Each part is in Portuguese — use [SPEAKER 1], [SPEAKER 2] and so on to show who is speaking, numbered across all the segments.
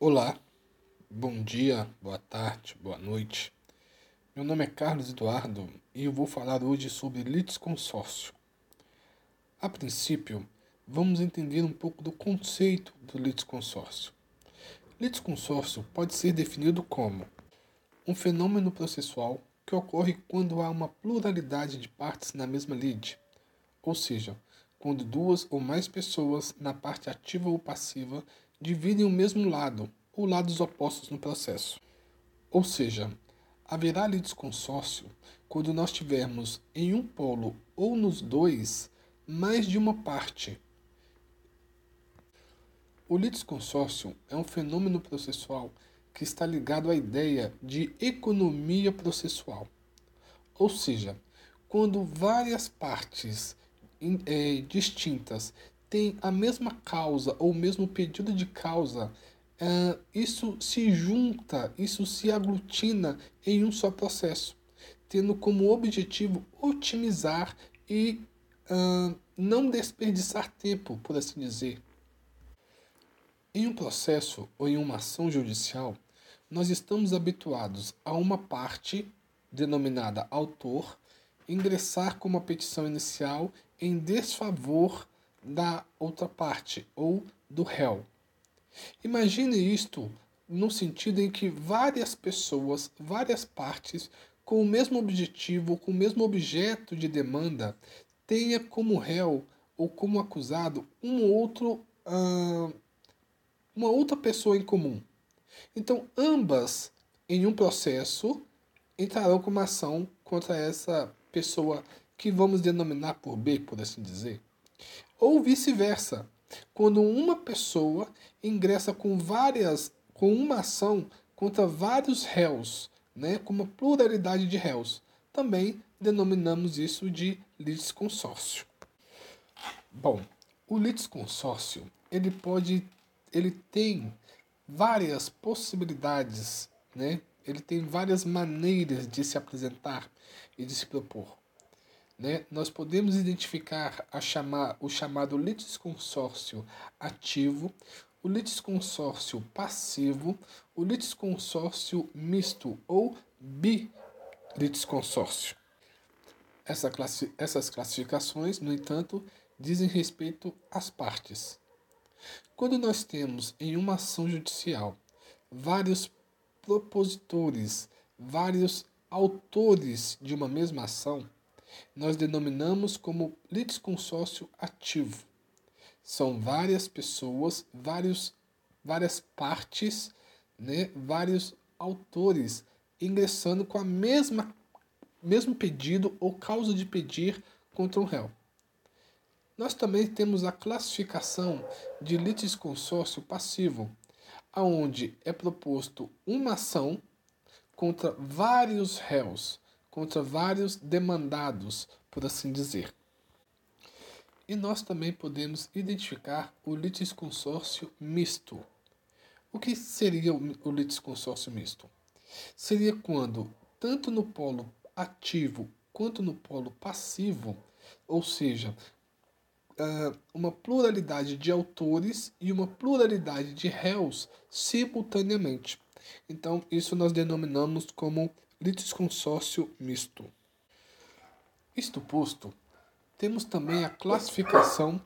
[SPEAKER 1] Olá, bom dia, boa tarde, boa noite. Meu nome é Carlos Eduardo e eu vou falar hoje sobre litisconsórcio. A princípio, vamos entender um pouco do conceito do litisconsórcio. Litisconsórcio pode ser definido como um fenômeno processual que ocorre quando há uma pluralidade de partes na mesma lide, ou seja, quando duas ou mais pessoas na parte ativa ou passiva dividem o mesmo lado ou lados opostos no processo. Ou seja, haverá litisconsórcio quando nós tivermos em um polo ou nos dois mais de uma parte. O litisconsórcio é um fenômeno processual que está ligado à ideia de economia processual. Ou seja, quando várias partes é, distintas têm a mesma causa ou o mesmo pedido de causa uh, isso se junta, isso se aglutina em um só processo, tendo como objetivo otimizar e uh, não desperdiçar tempo, por assim dizer. Em um processo ou em uma ação judicial, nós estamos habituados a uma parte, denominada autor, ingressar com uma petição inicial em desfavor da outra parte ou do réu. Imagine isto no sentido em que várias pessoas, várias partes, com o mesmo objetivo, com o mesmo objeto de demanda, tenha como réu ou como acusado um outro, uh, uma outra pessoa em comum. Então, ambas, em um processo, entrarão com uma ação contra essa pessoa que vamos denominar por B, por assim dizer. Ou vice-versa. Quando uma pessoa ingressa com várias, com uma ação contra vários réus, né, com uma pluralidade de réus, também denominamos isso de litisconsórcio. Bom, o litisconsórcio, ele pode, ele tem várias possibilidades, né? Ele tem várias maneiras de se apresentar e de se propor né, nós podemos identificar a chamar, o chamado litisconsórcio ativo, o litisconsórcio passivo, o litisconsórcio misto ou bilitisconsórcio. Essa classi essas classificações, no entanto, dizem respeito às partes. Quando nós temos em uma ação judicial vários propositores, vários autores de uma mesma ação, nós denominamos como litisconsórcio ativo. São várias pessoas, vários, várias partes, né, vários autores ingressando com a mesma mesmo pedido ou causa de pedir contra um réu. Nós também temos a classificação de litisconsórcio passivo, aonde é proposto uma ação contra vários réus, contra vários demandados, por assim dizer. E nós também podemos identificar o litisconsórcio misto. O que seria o litisconsórcio misto? Seria quando, tanto no polo ativo quanto no polo passivo, ou seja, uma pluralidade de autores e uma pluralidade de réus simultaneamente. Então, isso nós denominamos como litisconsórcio misto. Isto posto, temos também a classificação,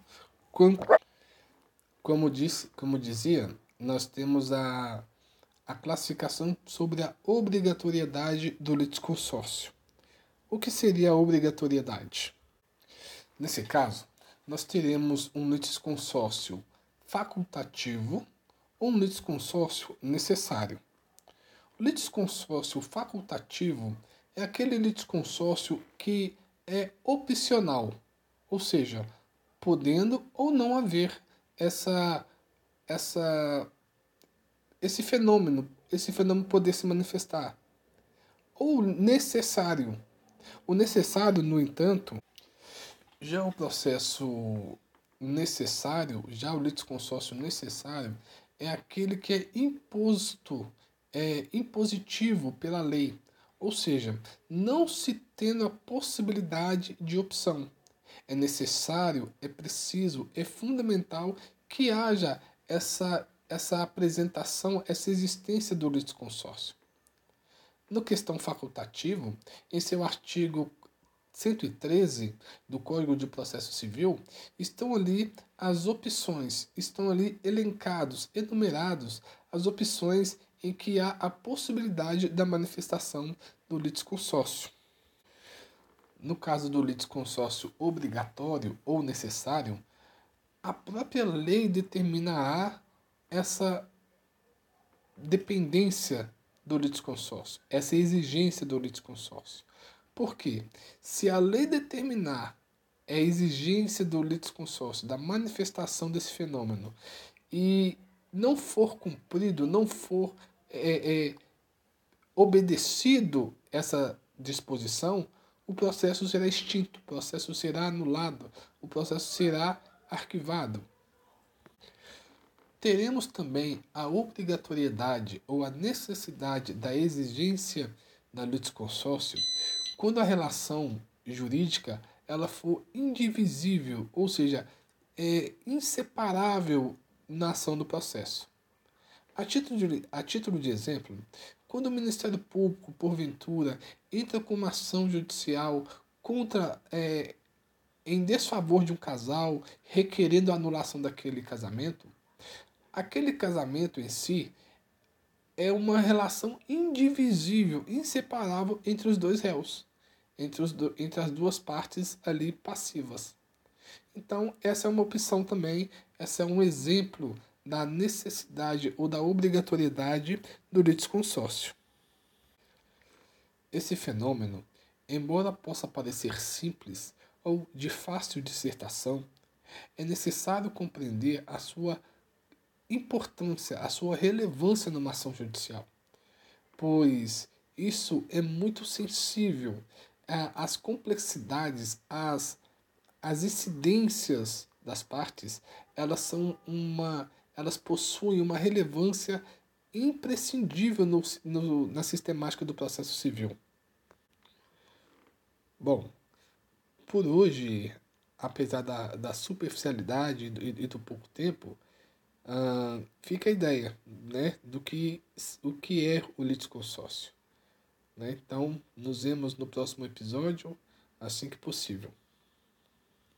[SPEAKER 1] como, diz, como dizia, nós temos a, a classificação sobre a obrigatoriedade do litisconsórcio. O que seria a obrigatoriedade? Nesse caso, nós teremos um litisconsórcio facultativo ou um litisconsórcio necessário. Litisconsórcio facultativo é aquele litisconsórcio que é opcional, ou seja, podendo ou não haver essa essa esse fenômeno, esse fenômeno poder se manifestar. Ou necessário. O necessário, no entanto, já o processo necessário, já o litisconsórcio necessário, é aquele que é imposto é, impositivo pela lei, ou seja, não se tendo a possibilidade de opção. É necessário, é preciso, é fundamental que haja essa, essa apresentação, essa existência do litisconsórcio. No questão facultativo, em seu artigo 113 do Código de Processo Civil, estão ali as opções, estão ali elencados, enumerados as opções em que há a possibilidade da manifestação do litisconsórcio. No caso do litisconsórcio obrigatório ou necessário, a própria lei determinará essa dependência do litisconsórcio, essa exigência do litisconsórcio. Por quê? Se a lei determinar a exigência do litisconsórcio, da manifestação desse fenômeno, e não for cumprido, não for é, é, obedecido essa disposição, o processo será extinto, o processo será anulado, o processo será arquivado. Teremos também a obrigatoriedade ou a necessidade da exigência da litisconsórcio quando a relação jurídica ela for indivisível, ou seja, é inseparável na ação do processo. A título de, a título de exemplo, quando o Ministério Público, porventura, entra com uma ação judicial contra é, em desfavor de um casal, requerendo a anulação daquele casamento, aquele casamento em si é uma relação indivisível, inseparável entre os dois réus, entre, os do, entre as duas partes ali passivas. Então, essa é uma opção também, essa é um exemplo da necessidade ou da obrigatoriedade do litisconsórcio. Esse fenômeno, embora possa parecer simples ou de fácil dissertação, é necessário compreender a sua importância, a sua relevância numa ação judicial, pois isso é muito sensível às complexidades, às, às incidências das partes, elas são uma elas possuem uma relevância imprescindível no, no, na sistemática do processo civil. Bom, por hoje, apesar da, da superficialidade e, e do pouco tempo, uh, fica a ideia né, do que, o que é o litisconsórcio. Né? Então, nos vemos no próximo episódio, assim que possível.